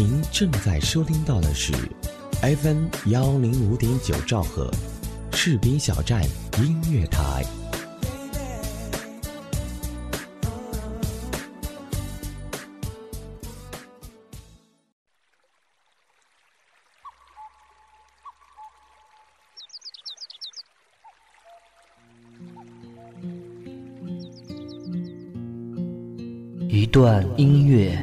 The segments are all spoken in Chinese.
您正在收听到的是 FM 幺零五点九兆赫，士兵小站音乐台。一段音乐，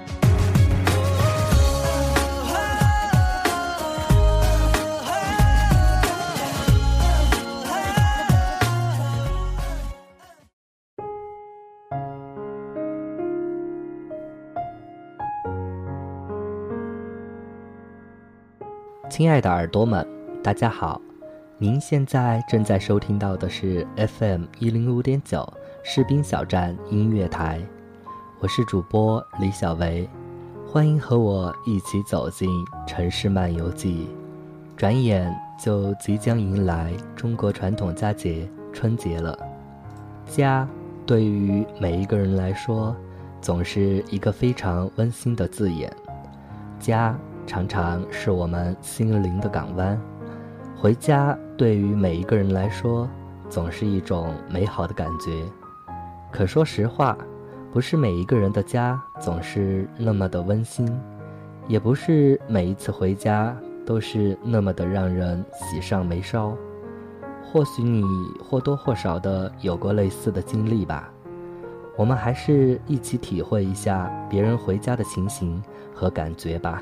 亲爱的耳朵们，大家好！您现在正在收听到的是 FM 一零五点九士兵小站音乐台，我是主播李小维，欢迎和我一起走进城市漫游记。转眼就即将迎来中国传统佳节春节了，家对于每一个人来说，总是一个非常温馨的字眼，家。常常是我们心灵的港湾，回家对于每一个人来说，总是一种美好的感觉。可说实话，不是每一个人的家总是那么的温馨，也不是每一次回家都是那么的让人喜上眉梢。或许你或多或少的有过类似的经历吧。我们还是一起体会一下别人回家的情形和感觉吧。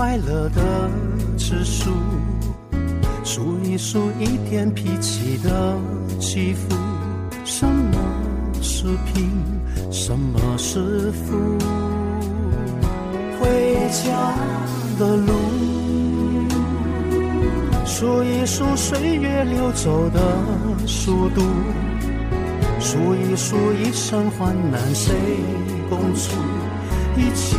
快乐的指数，数一数一点脾气的起伏。什么是贫，什么是富？回家的路，数一数岁月流走的速度，数一数一生患难谁共处？一切。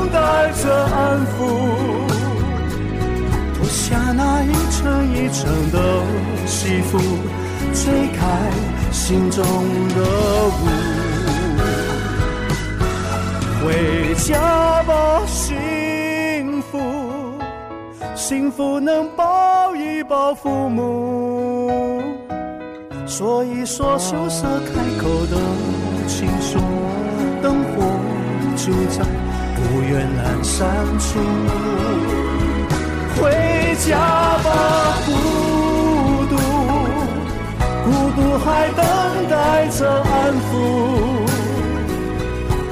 待着安抚。脱下那一层一层的西服，吹开心中的雾。回家吧，幸福，幸福能抱一抱父母，说一说羞涩开口的情愫，就在不远阑珊处。回家吧，孤独，孤独还等待着安抚。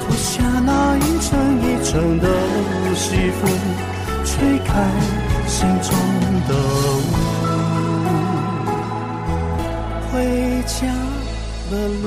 脱下那一层一层的西服，吹开心中的雾。回家的路，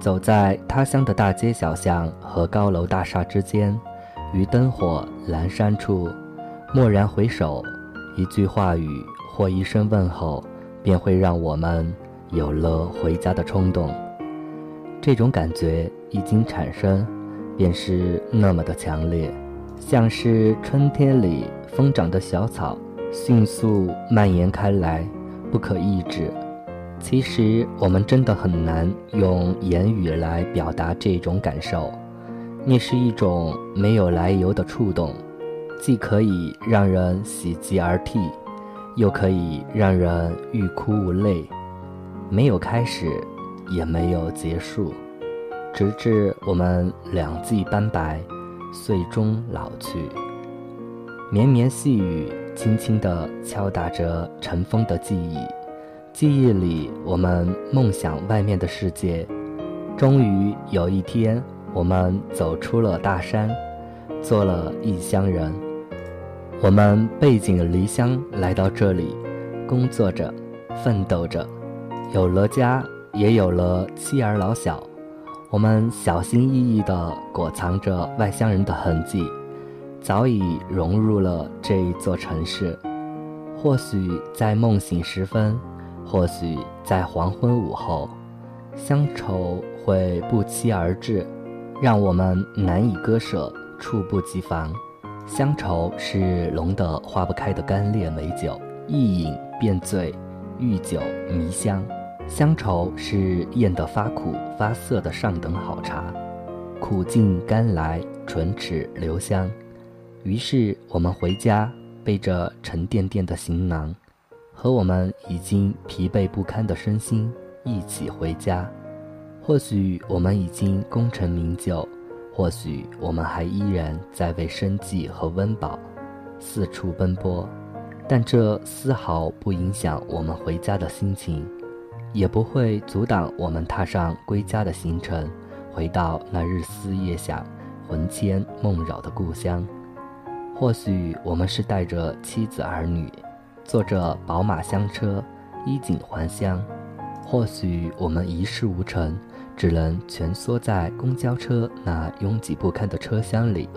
走在他乡的大街小巷和高楼大厦之间，于灯火阑珊处。蓦然回首，一句话语或一声问候，便会让我们有了回家的冲动。这种感觉一经产生，便是那么的强烈，像是春天里疯长的小草，迅速蔓延开来，不可抑制。其实我们真的很难用言语来表达这种感受，那是一种没有来由的触动。既可以让人喜极而涕，又可以让人欲哭无泪，没有开始，也没有结束，直至我们两鬓斑白，最终老去。绵绵细雨轻轻地敲打着尘封的记忆，记忆里我们梦想外面的世界。终于有一天，我们走出了大山，做了异乡人。我们背井离乡来到这里，工作着，奋斗着，有了家，也有了妻儿老小。我们小心翼翼地裹藏着外乡人的痕迹，早已融入了这一座城市。或许在梦醒时分，或许在黄昏午后，乡愁会不期而至，让我们难以割舍，猝不及防。乡愁是浓得化不开的干裂美酒，一饮便醉，遇酒迷香。乡愁是咽得发苦发涩的上等好茶，苦尽甘来，唇齿留香。于是我们回家，背着沉甸甸的行囊，和我们已经疲惫不堪的身心一起回家。或许我们已经功成名就。或许我们还依然在为生计和温饱四处奔波，但这丝毫不影响我们回家的心情，也不会阻挡我们踏上归家的行程，回到那日思夜想、魂牵梦绕的故乡。或许我们是带着妻子儿女，坐着宝马香车，衣锦还乡；或许我们一事无成。只能蜷缩在公交车那拥挤不堪的车厢里，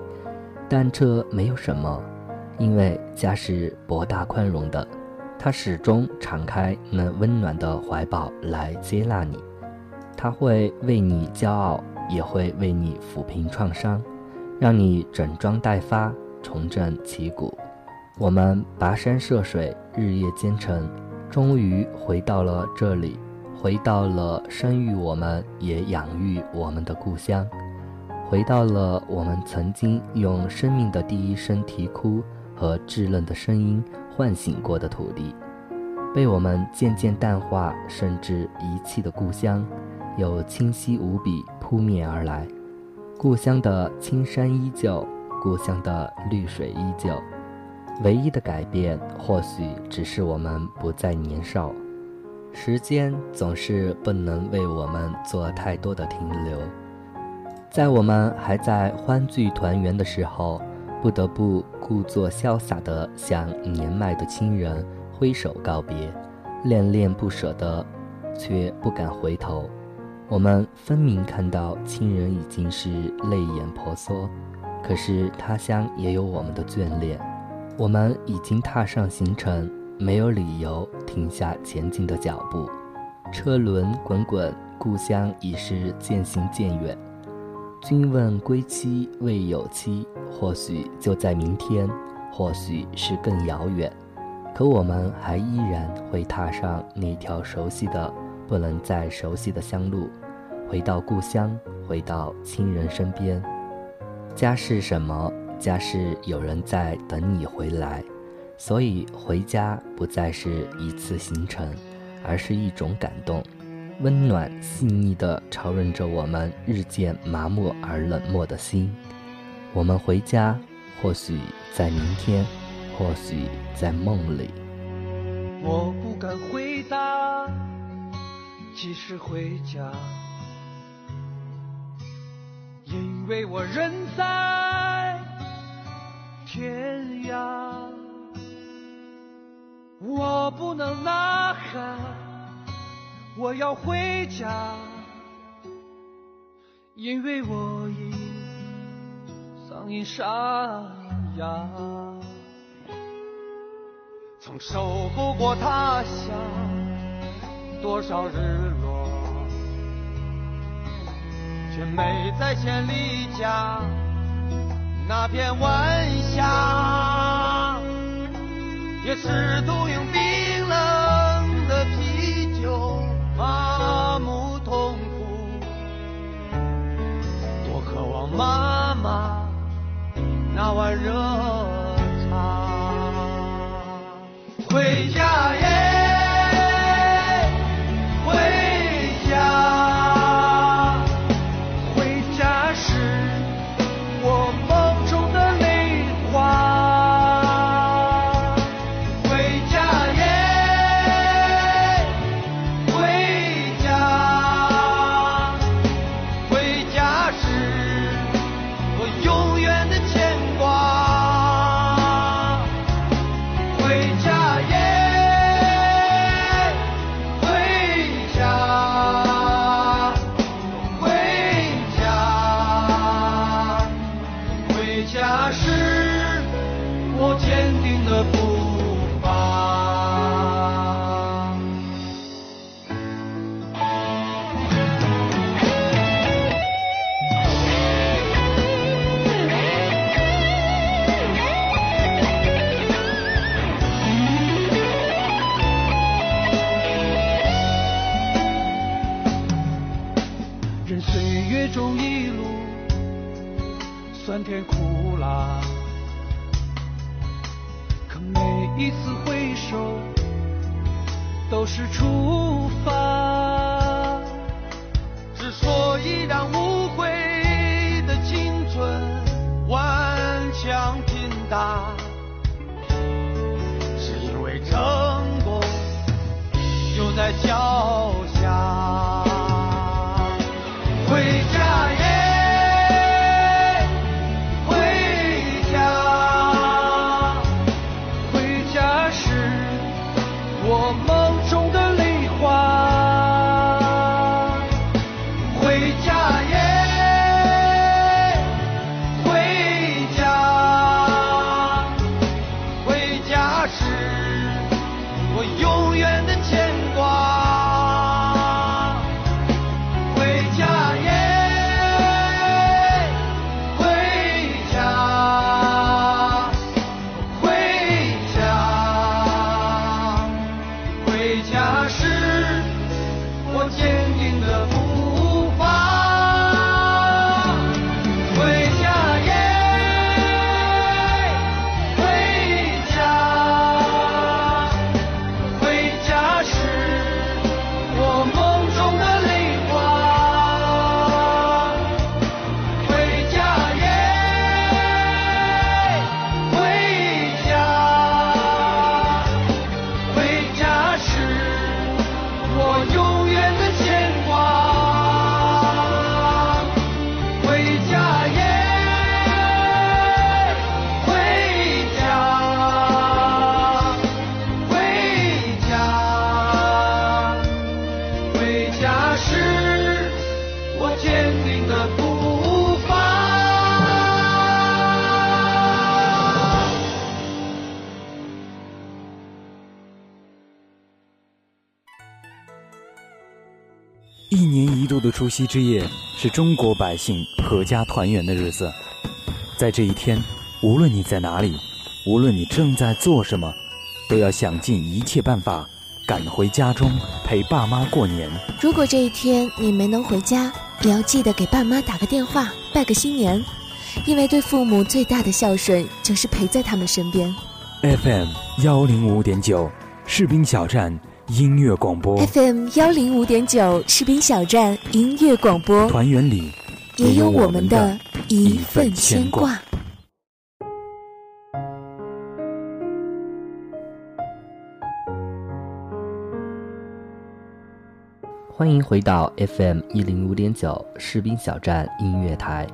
但这没有什么，因为家是博大宽容的，它始终敞开那温暖的怀抱来接纳你，它会为你骄傲，也会为你抚平创伤，让你整装待发，重振旗鼓。我们跋山涉水，日夜兼程，终于回到了这里。回到了生育我们也养育我们的故乡，回到了我们曾经用生命的第一声啼哭和稚嫩的声音唤醒过的土地，被我们渐渐淡化甚至遗弃的故乡，又清晰无比扑面而来。故乡的青山依旧，故乡的绿水依旧。唯一的改变，或许只是我们不再年少。时间总是不能为我们做太多的停留，在我们还在欢聚团圆的时候，不得不故作潇洒地向年迈的亲人挥手告别，恋恋不舍的，却不敢回头。我们分明看到亲人已经是泪眼婆娑，可是他乡也有我们的眷恋。我们已经踏上行程，没有理由停下前进的脚步。车轮滚滚，故乡已是渐行渐远。君问归期未有期，或许就在明天，或许是更遥远。可我们还依然会踏上那条熟悉的、不能再熟悉的乡路，回到故乡，回到亲人身边。家是什么？家是有人在等你回来，所以回家不再是一次行程，而是一种感动，温暖细腻地潮润着我们日渐麻木而冷漠的心。我们回家，或许在明天，或许在梦里。我不敢回答，即使回家，因为我人在。天涯，我不能呐喊，我要回家，因为我已嗓音沙哑。曾守护过他乡多少日落，却没在千里家。那片晚霞，也试图用冰冷的啤酒麻木痛苦。多渴望妈妈那碗热茶，回家呀夕之夜是中国百姓阖家团圆的日子，在这一天，无论你在哪里，无论你正在做什么，都要想尽一切办法赶回家中陪爸妈过年。如果这一天你没能回家，也要记得给爸妈打个电话，拜个新年，因为对父母最大的孝顺就是陪在他们身边。FM 幺零五点九，士兵小站。音乐广播 FM 幺零五点九士兵小站音乐广播，团圆里也有我们的一份牵挂。欢迎回到 FM 一零五点九士兵小站音乐台，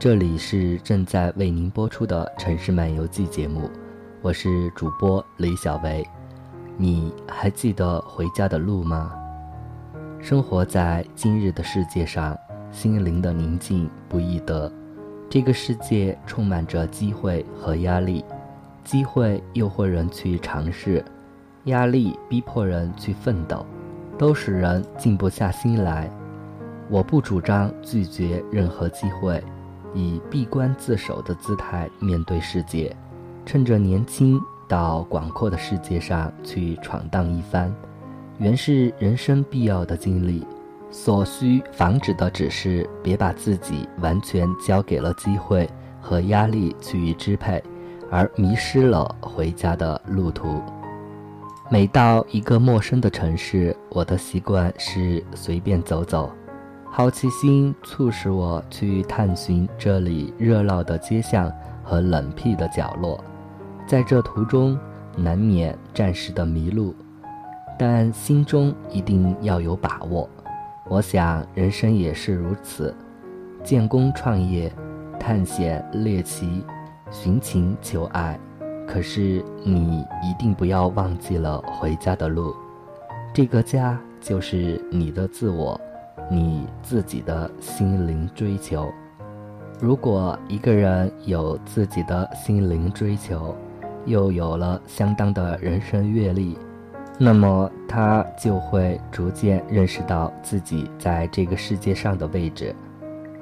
这里是正在为您播出的城市漫游记节目，我是主播李小维。你还记得回家的路吗？生活在今日的世界上，心灵的宁静不易得。这个世界充满着机会和压力，机会诱惑人去尝试，压力逼迫人去奋斗，都使人静不下心来。我不主张拒绝任何机会，以闭关自守的姿态面对世界，趁着年轻。到广阔的世界上去闯荡一番，原是人生必要的经历。所需防止的只是别把自己完全交给了机会和压力去支配，而迷失了回家的路途。每到一个陌生的城市，我的习惯是随便走走，好奇心促使我去探寻这里热闹的街巷和冷僻的角落。在这途中，难免暂时的迷路，但心中一定要有把握。我想，人生也是如此，建功创业，探险猎奇，寻情求爱。可是，你一定不要忘记了回家的路。这个家就是你的自我，你自己的心灵追求。如果一个人有自己的心灵追求，又有了相当的人生阅历，那么他就会逐渐认识到自己在这个世界上的位置。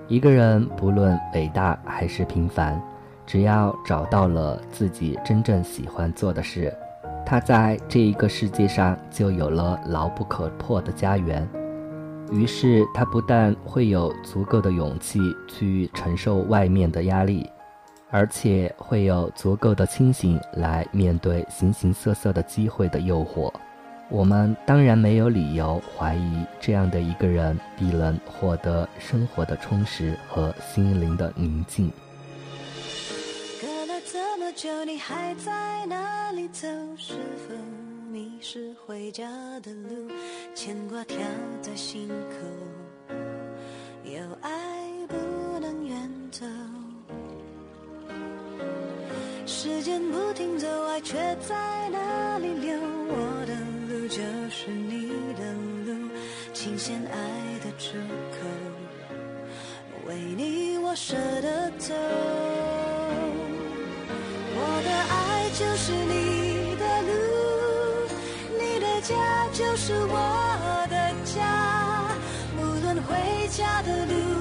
一个人不论伟大还是平凡，只要找到了自己真正喜欢做的事，他在这一个世界上就有了牢不可破的家园。于是他不但会有足够的勇气去承受外面的压力。而且会有足够的清醒来面对形形色色的机会的诱惑。我们当然没有理由怀疑这样的一个人必能获得生活的充实和心灵的宁静。隔了这么久，你还在哪里走？是否迷失回家的路？牵挂跳在心口，时间不停走，爱却在哪里流？我的路就是你的路，琴弦爱的出口，为你我舍得走。我的爱就是你的路，你的家就是我的家，无论回家的路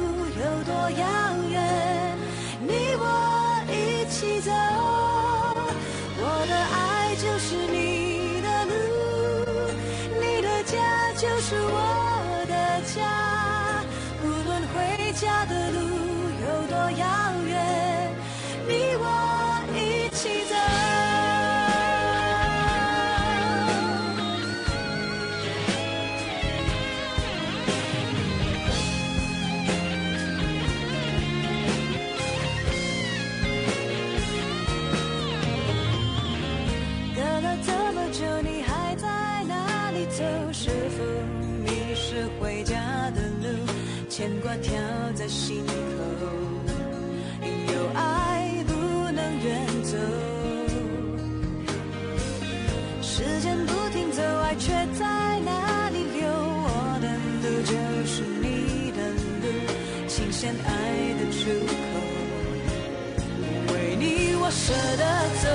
是我牵挂跳在心口，有爱不能远走。时间不停走，爱却在哪里流？我的路就是你的路，琴弦爱的出口，为你我舍得走。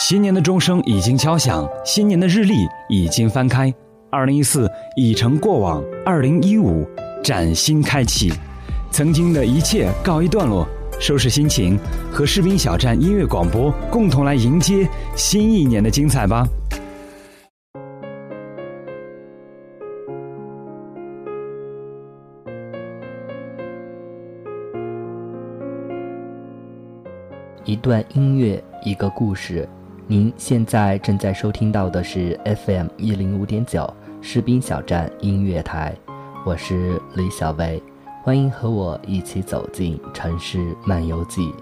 新年的钟声已经敲响，新年的日历已经翻开，二零一四已成过往，二零一五崭新开启，曾经的一切告一段落，收拾心情，和士兵小站音乐广播共同来迎接新一年的精彩吧。一段音乐，一个故事。您现在正在收听到的是 FM 一零五点九士兵小站音乐台，我是李小薇，欢迎和我一起走进城市漫游记。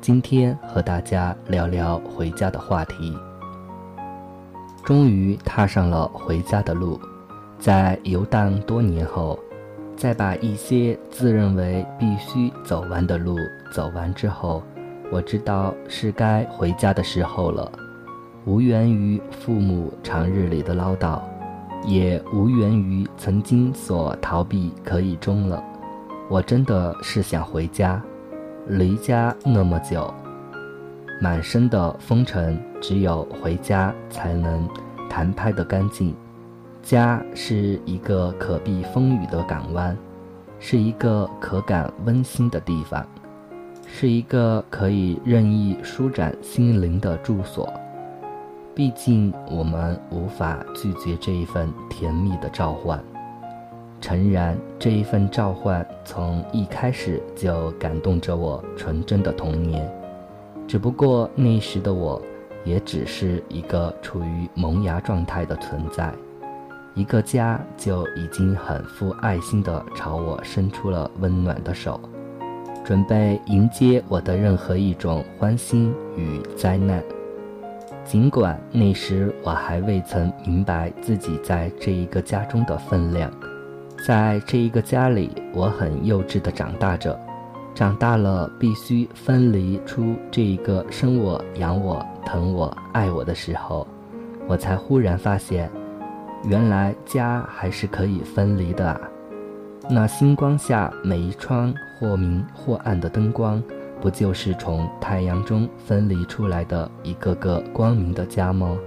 今天和大家聊聊回家的话题。终于踏上了回家的路，在游荡多年后，在把一些自认为必须走完的路走完之后。我知道是该回家的时候了，无缘于父母长日里的唠叨，也无缘于曾经所逃避可以终了。我真的是想回家，离家那么久，满身的风尘，只有回家才能弹拍得干净。家是一个可避风雨的港湾，是一个可感温馨的地方。是一个可以任意舒展心灵的住所，毕竟我们无法拒绝这一份甜蜜的召唤。诚然，这一份召唤从一开始就感动着我纯真的童年，只不过那时的我，也只是一个处于萌芽状态的存在。一个家就已经很富爱心地朝我伸出了温暖的手。准备迎接我的任何一种欢欣与灾难，尽管那时我还未曾明白自己在这一个家中的分量，在这一个家里，我很幼稚的长大着，长大了必须分离出这一个生我养我疼我爱我的时候，我才忽然发现，原来家还是可以分离的啊！那星光下每一窗。或明或暗的灯光，不就是从太阳中分离出来的一个个光明的家吗？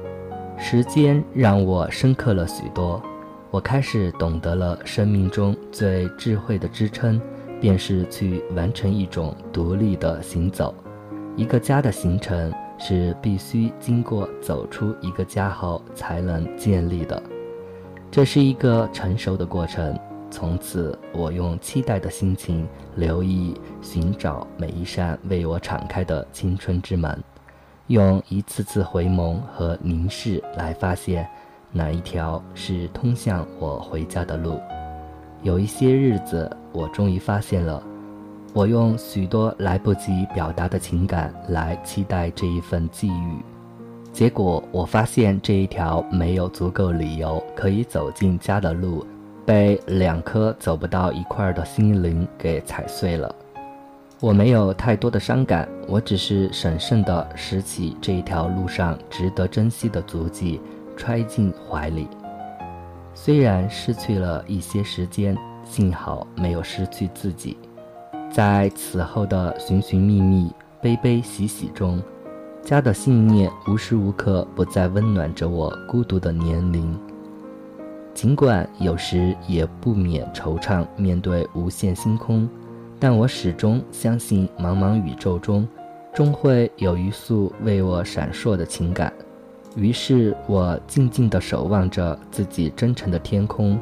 时间让我深刻了许多，我开始懂得了生命中最智慧的支撑，便是去完成一种独立的行走。一个家的形成是必须经过走出一个家后才能建立的，这是一个成熟的过程。从此，我用期待的心情留意、寻找每一扇为我敞开的青春之门，用一次次回眸和凝视来发现哪一条是通向我回家的路。有一些日子，我终于发现了，我用许多来不及表达的情感来期待这一份际遇，结果我发现这一条没有足够理由可以走进家的路。被两颗走不到一块儿的心灵给踩碎了，我没有太多的伤感，我只是审慎地拾起这一条路上值得珍惜的足迹，揣进怀里。虽然失去了一些时间，幸好没有失去自己。在此后的寻寻觅觅、悲悲喜喜中，家的信念无时无刻不在温暖着我孤独的年龄。尽管有时也不免惆怅，面对无限星空，但我始终相信，茫茫宇宙中，终会有一束为我闪烁的情感。于是我静静地守望着自己真诚的天空，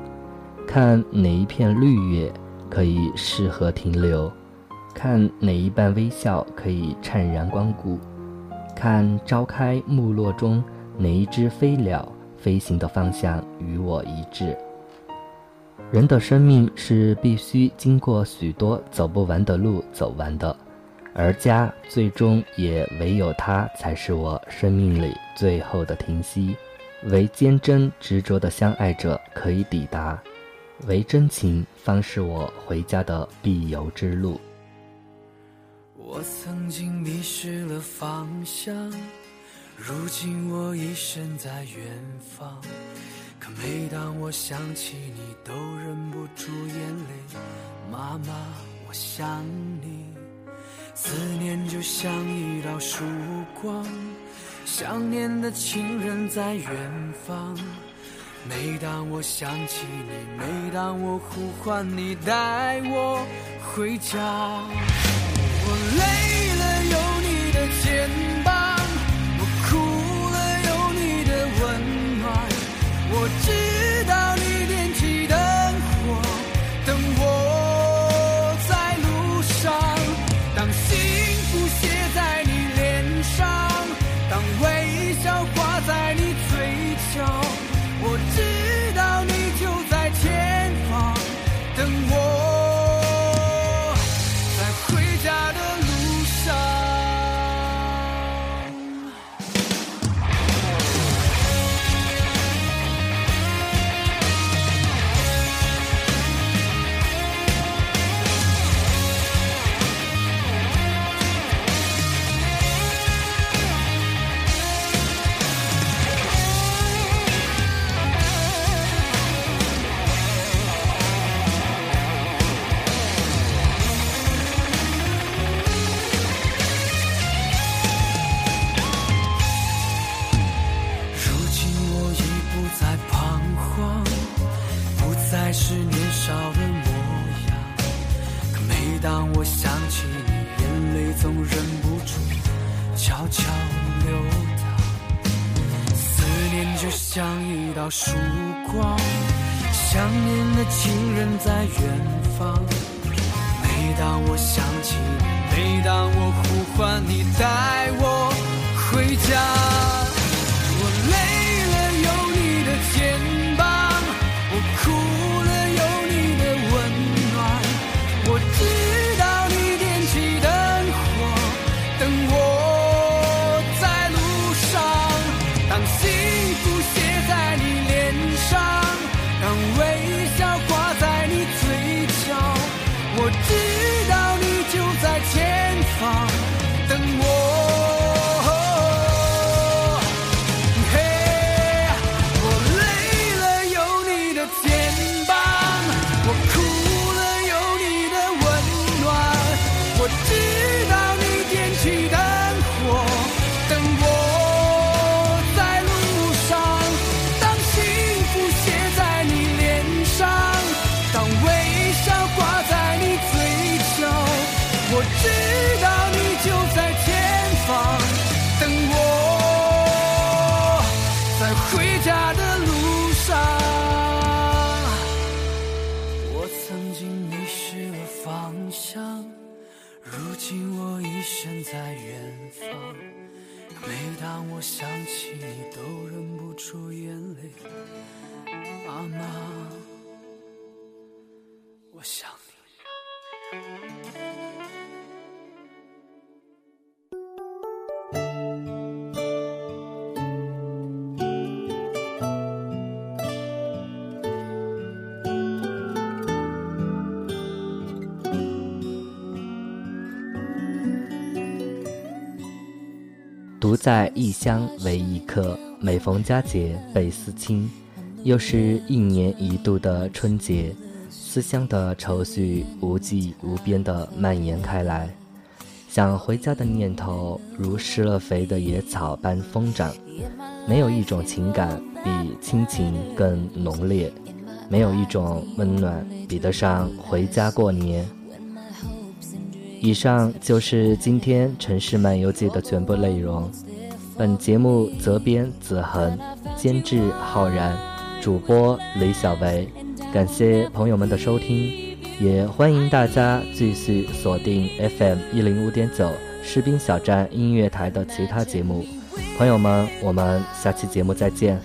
看哪一片绿叶可以适合停留，看哪一瓣微笑可以灿然光顾，看朝开暮落中哪一只飞鸟。飞行的方向与我一致。人的生命是必须经过许多走不完的路走完的，而家最终也唯有它才是我生命里最后的停息，唯坚贞执着的相爱者可以抵达。唯真情方是我回家的必由之路。我曾经迷失了方向，如今我已身在远方。可每当我想起你，都忍不住眼泪。妈妈，我想你，思念就像一道曙光，想念的情人在远方。每当我想起你，每当我呼唤你，带我回家。我累我知家。回家的路上。我曾经迷失了方向，如今我已身在远方。每当我想起你，都忍不住眼泪。妈妈，我想你。独在异乡为异客，每逢佳节倍思亲。又是一年一度的春节，思乡的愁绪无际无边地蔓延开来，想回家的念头如施了肥的野草般疯长。没有一种情感比亲情更浓烈，没有一种温暖比得上回家过年。以上就是今天《城市漫游记》的全部内容。本节目责编子恒，监制浩然，主播李小维。感谢朋友们的收听，也欢迎大家继续锁定 FM 一零五点九士兵小站音乐台的其他节目。朋友们，我们下期节目再见。